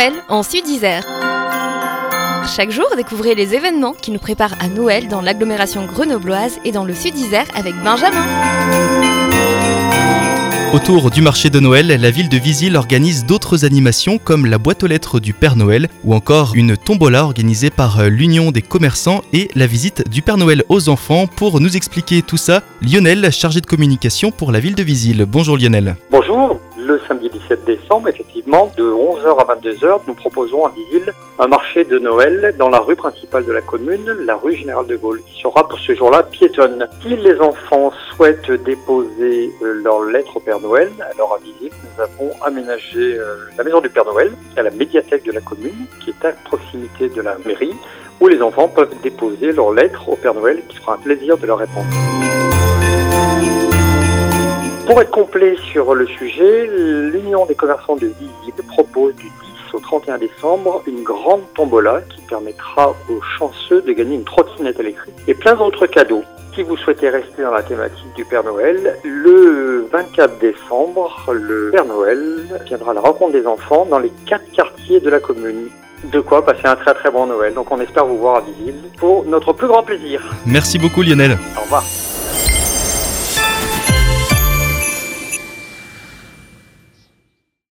Noël en Sud-Isère. Chaque jour, découvrez les événements qui nous préparent à Noël dans l'agglomération grenobloise et dans le Sud-Isère avec Benjamin. Autour du marché de Noël, la ville de Visil organise d'autres animations comme la boîte aux lettres du Père Noël ou encore une tombola organisée par euh, l'Union des commerçants et la visite du Père Noël aux enfants. Pour nous expliquer tout ça, Lionel, chargé de communication pour la ville de Visil. Bonjour Lionel. Bonjour, le samedi 17 décembre, effectivement, de 11h à 22h, nous proposons à Visil un marché de Noël dans la rue principale de la commune, la rue Général de Gaulle, qui sera pour ce jour-là piétonne. Si les enfants souhaitent déposer euh, leur lettre au Père Noël, alors à Visil, nous avons aménagé euh, la maison du Père Noël, à la médiathèque de la commune, qui est à proximité de la mairie, où les enfants peuvent déposer leur lettre au Père Noël, qui fera un plaisir de leur répondre. Pour être complet sur le sujet, l'Union des commerçants de Visil propose du 10 au 31 décembre une grande tombola qui permettra aux chanceux de gagner une trottinette électrique et plein d'autres cadeaux. Si vous souhaitez rester dans la thématique du Père Noël, le 24 décembre, le Père Noël viendra à la rencontre des enfants dans les quatre quartiers de la commune. De quoi passer un très très bon Noël. Donc on espère vous voir à Visil pour notre plus grand plaisir. Merci beaucoup Lionel. Au revoir.